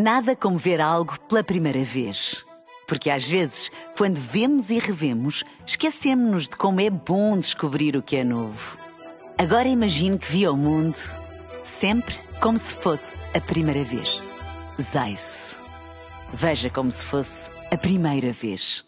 Nada como ver algo pela primeira vez. Porque às vezes, quando vemos e revemos, esquecemos-nos de como é bom descobrir o que é novo. Agora imagine que viu o mundo sempre como se fosse a primeira vez. Zais. Veja como se fosse a primeira vez.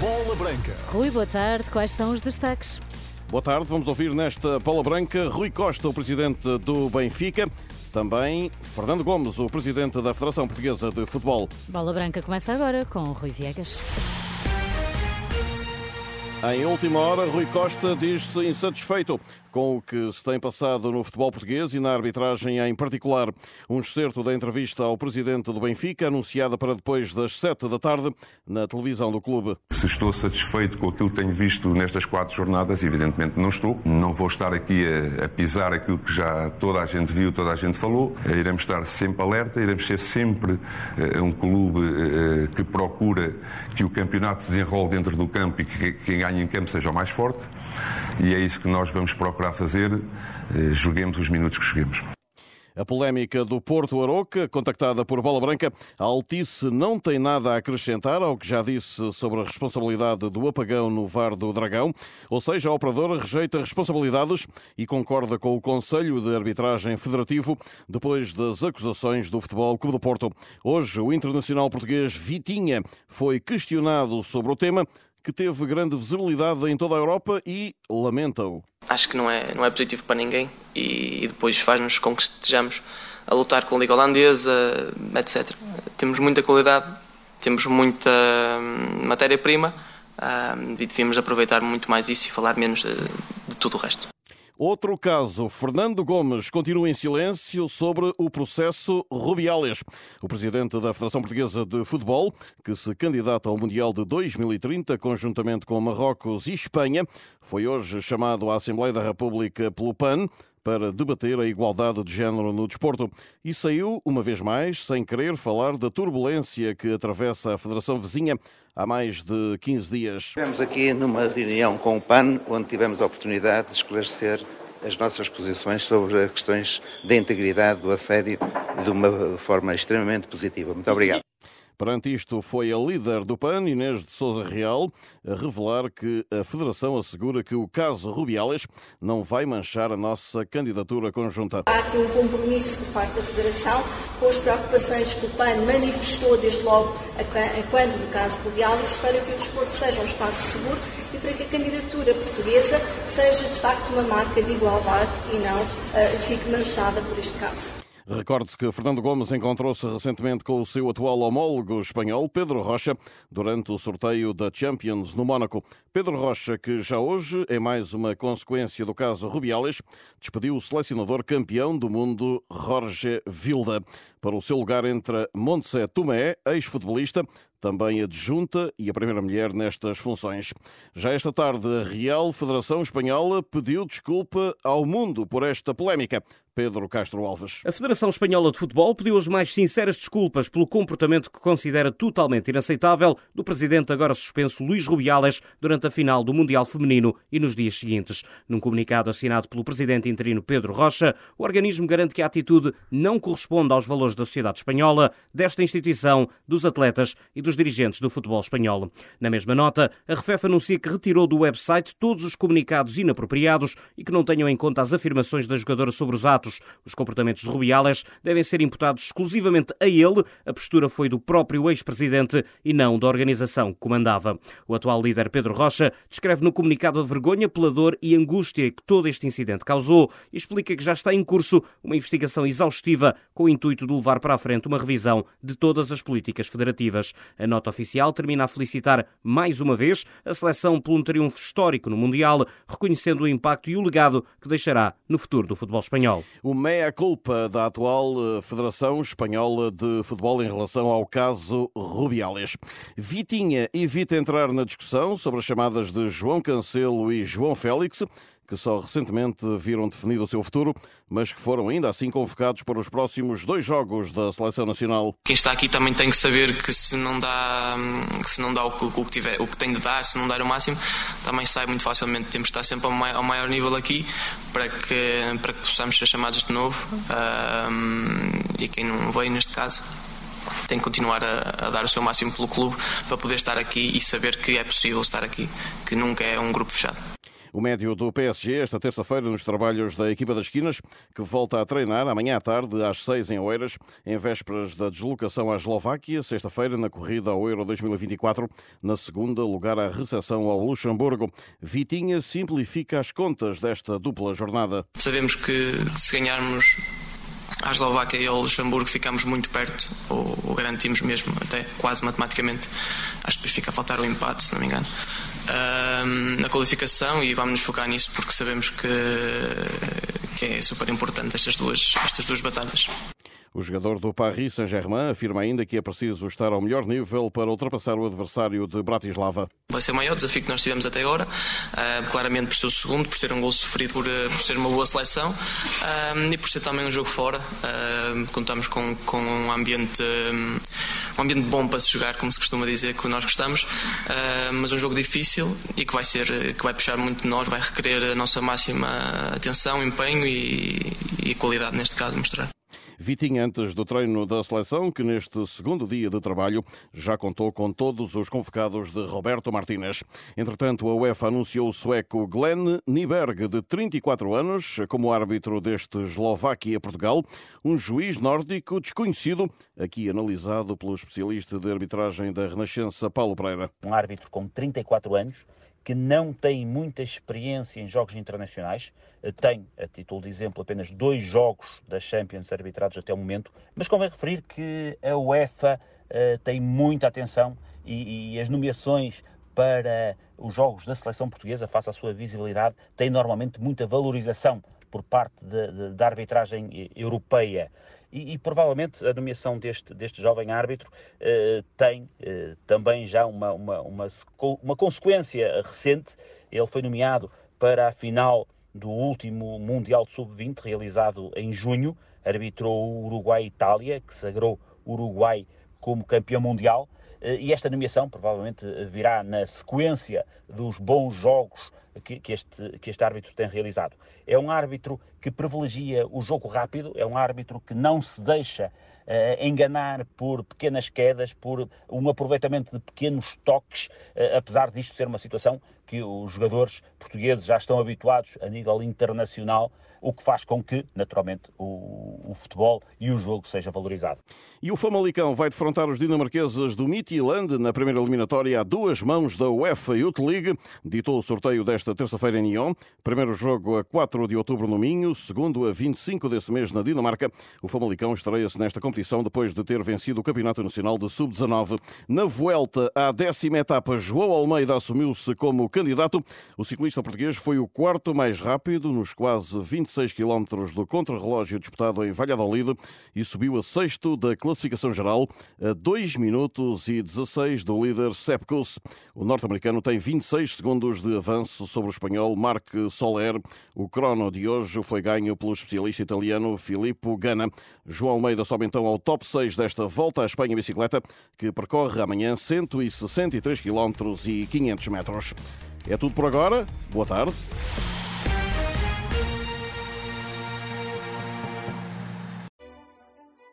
Bola Branca. Rui, boa tarde. Quais são os destaques? Boa tarde, vamos ouvir nesta Bola Branca Rui Costa, o presidente do Benfica. Também Fernando Gomes, o presidente da Federação Portuguesa de Futebol. Bola Branca começa agora com Rui Viegas. Em última hora, Rui Costa diz-se insatisfeito com o que se tem passado no futebol português e na arbitragem em particular. Um excerto da entrevista ao presidente do Benfica, anunciada para depois das sete da tarde, na televisão do clube. Se estou satisfeito com aquilo que tenho visto nestas quatro jornadas, evidentemente não estou. Não vou estar aqui a, a pisar aquilo que já toda a gente viu, toda a gente falou. Iremos estar sempre alerta, iremos ser sempre uh, um clube uh, que procura que o campeonato se desenrole dentro do campo e que quem ganha em campo seja o mais forte. E é isso que nós vamos procurar fazer. Uh, joguemos os minutos que joguemos. A polémica do Porto Aroca, contactada por Bola Branca, a Altice não tem nada a acrescentar ao que já disse sobre a responsabilidade do apagão no VAR do Dragão, ou seja, a operadora rejeita responsabilidades e concorda com o Conselho de Arbitragem Federativo depois das acusações do Futebol Clube do Porto. Hoje, o internacional português Vitinha foi questionado sobre o tema, que teve grande visibilidade em toda a Europa e lamenta-o acho que não é, não é positivo para ninguém e, e depois faz-nos com que estejamos a lutar com a Liga Holandesa, etc. Temos muita qualidade, temos muita hum, matéria-prima hum, e devíamos aproveitar muito mais isso e falar menos de, de tudo o resto. Outro caso, Fernando Gomes continua em silêncio sobre o processo Rubiales. O presidente da Federação Portuguesa de Futebol, que se candidata ao Mundial de 2030 conjuntamente com Marrocos e Espanha, foi hoje chamado à Assembleia da República pelo PAN para debater a igualdade de género no desporto e saiu, uma vez mais, sem querer falar da turbulência que atravessa a Federação Vizinha há mais de 15 dias. Estivemos aqui numa reunião com o PAN, onde tivemos a oportunidade de esclarecer as nossas posições sobre as questões da integridade, do assédio, de uma forma extremamente positiva. Muito obrigado. Perante isto, foi a líder do PAN, Inês de Souza Real, a revelar que a Federação assegura que o caso Rubiales não vai manchar a nossa candidatura conjunta. Há aqui um compromisso por parte da Federação com as preocupações que o PAN manifestou desde logo quando do caso Rubiales para que o desporto seja um espaço seguro e para que a candidatura portuguesa seja de facto uma marca de igualdade e não uh, fique manchada por este caso. Recorde-se que Fernando Gomes encontrou-se recentemente com o seu atual homólogo espanhol, Pedro Rocha, durante o sorteio da Champions no Mónaco. Pedro Rocha, que já hoje é mais uma consequência do caso Rubiales, despediu o selecionador campeão do mundo, Jorge Vilda. Para o seu lugar entra Montse Tomé, ex-futebolista, também adjunta e a primeira mulher nestas funções. Já esta tarde, a Real Federação Espanhola pediu desculpa ao mundo por esta polémica. Pedro Castro Alves. A Federação Espanhola de Futebol pediu as mais sinceras desculpas pelo comportamento que considera totalmente inaceitável do presidente agora suspenso Luís Rubiales durante a final do Mundial Feminino e nos dias seguintes. Num comunicado assinado pelo presidente interino Pedro Rocha, o organismo garante que a atitude não corresponde aos valores da sociedade espanhola, desta instituição, dos atletas e dos dirigentes do futebol espanhol. Na mesma nota, a RFEF anuncia que retirou do website todos os comunicados inapropriados e que não tenham em conta as afirmações da jogadora sobre os atos os comportamentos de Rubiales devem ser imputados exclusivamente a ele. A postura foi do próprio ex-presidente e não da organização que comandava. O atual líder Pedro Rocha descreve no comunicado a vergonha pela dor e angústia que todo este incidente causou e explica que já está em curso uma investigação exaustiva com o intuito de levar para a frente uma revisão de todas as políticas federativas. A nota oficial termina a felicitar mais uma vez a seleção por um triunfo histórico no Mundial, reconhecendo o impacto e o legado que deixará no futuro do futebol espanhol o meia-culpa da atual eh, Federação Espanhola de Futebol em relação ao caso Rubiales. Vitinha evita entrar na discussão sobre as chamadas de João Cancelo e João Félix, que só recentemente viram definido o seu futuro, mas que foram ainda assim convocados para os próximos dois jogos da Seleção Nacional. Quem está aqui também tem que saber que se não dá, que se não dá o, que, tiver, o que tem de dar, se não dar o máximo, também sai muito facilmente. Temos de estar sempre ao maior, ao maior nível aqui para que, para que possamos ser chamados de novo. Um, e quem não veio neste caso tem que continuar a, a, dar o seu máximo pelo clube para poder estar aqui e saber que é possível estar aqui, que nunca é um grupo fechado. O médio do PSG, esta terça-feira, nos trabalhos da equipa das esquinas, que volta a treinar amanhã à tarde, às seis em Oeiras, em vésperas da deslocação à Eslováquia, sexta-feira, na corrida ao Euro 2024, na segunda, lugar à recepção ao Luxemburgo. Vitinha simplifica as contas desta dupla jornada. Sabemos que se ganharmos à Eslováquia e ao Luxemburgo ficamos muito perto, ou, ou, garantimos mesmo, até quase matematicamente. Acho que depois fica a faltar o empate, se não me engano, na qualificação e vamos nos focar nisso porque sabemos que, que é super importante estas duas, estas duas batalhas. O jogador do Paris Saint-Germain afirma ainda que é preciso estar ao melhor nível para ultrapassar o adversário de Bratislava. Vai ser o maior desafio que nós tivemos até agora, uh, claramente por ser o segundo, por ter um gol sofrido, por, uh, por ser uma boa seleção uh, e por ser também um jogo fora. contamos com, com um ambiente um ambiente bom para se jogar, como se costuma dizer, que nós gostamos, mas um jogo difícil e que vai ser que vai puxar muito de nós, vai requerer a nossa máxima atenção, empenho e, e qualidade neste caso mostrar. Vitinha antes do treino da seleção, que neste segundo dia de trabalho já contou com todos os convocados de Roberto Martínez. Entretanto, a UEFA anunciou o sueco Glenn Nyberg, de 34 anos, como árbitro deste Eslováquia-Portugal, um juiz nórdico desconhecido, aqui analisado pelo especialista de arbitragem da Renascença, Paulo Pereira. Um árbitro com 34 anos, que não tem muita experiência em jogos internacionais, eh, tem, a título de exemplo, apenas dois jogos da Champions arbitrados até o momento, mas convém referir que a UEFA uh, tem muita atenção e, e, as nomeações para os jogos da seleção portuguesa, face à sua visibilidade, têm normalmente muita valorização por parte da arbitragem europeia. E, e, provavelmente a nomeação deste, deste jovem árbitro eh, tem eh, também já uma, uma, uma, uma consequência recente. Ele foi nomeado para a final do último Mundial de Sub-20, realizado em junho. Arbitrou o Uruguai-Itália, que sagrou o Uruguai como campeão mundial. Eh, e esta nomeação provavelmente virá na sequência dos bons jogos que, que, este, que este árbitro tem realizado. É um árbitro que privilegia o jogo rápido, é um árbitro que não se deixa enganar por pequenas quedas, por um aproveitamento de pequenos toques, uh, apesar disto ser uma situação que os jogadores portugueses já estão habituados a nível internacional, o que faz com que, naturalmente, o, o futebol e o jogo seja valorizado. E o Famalicão vai defrontar os dinamarqueses do Midtjylland na primeira eliminatória a duas mãos da UEFA Youth League. Ditou o sorteio desta terça-feira em Nyon. Primeiro jogo a 4 de outubro no Minho, segundo a 25 desse mês na Dinamarca. O Famalicão estreia-se nesta competição depois de ter vencido o Campeonato Nacional de Sub-19. Na Vuelta, à décima etapa, João Almeida assumiu-se como candidato. O ciclista português foi o quarto mais rápido nos quase 26 quilómetros do contrarrelógio disputado em Valladolid e subiu a sexto da classificação geral a 2 minutos e 16 do líder Sepkus. O norte-americano tem 26 segundos de avanço sobre o espanhol Marc Soler. O crono de hoje foi ganho pelo especialista italiano Filippo Ganna. João Almeida sobe então ao top 6 desta volta à Espanha bicicleta, que percorre amanhã 163 quilómetros e 500 metros. É tudo por agora. Boa tarde.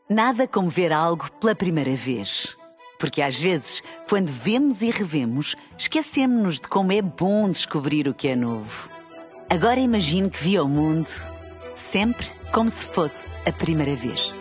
Nada como ver algo pela primeira vez. Porque às vezes, quando vemos e revemos, esquecemos-nos de como é bom descobrir o que é novo. Agora imagine que viu o mundo sempre como se fosse a primeira vez.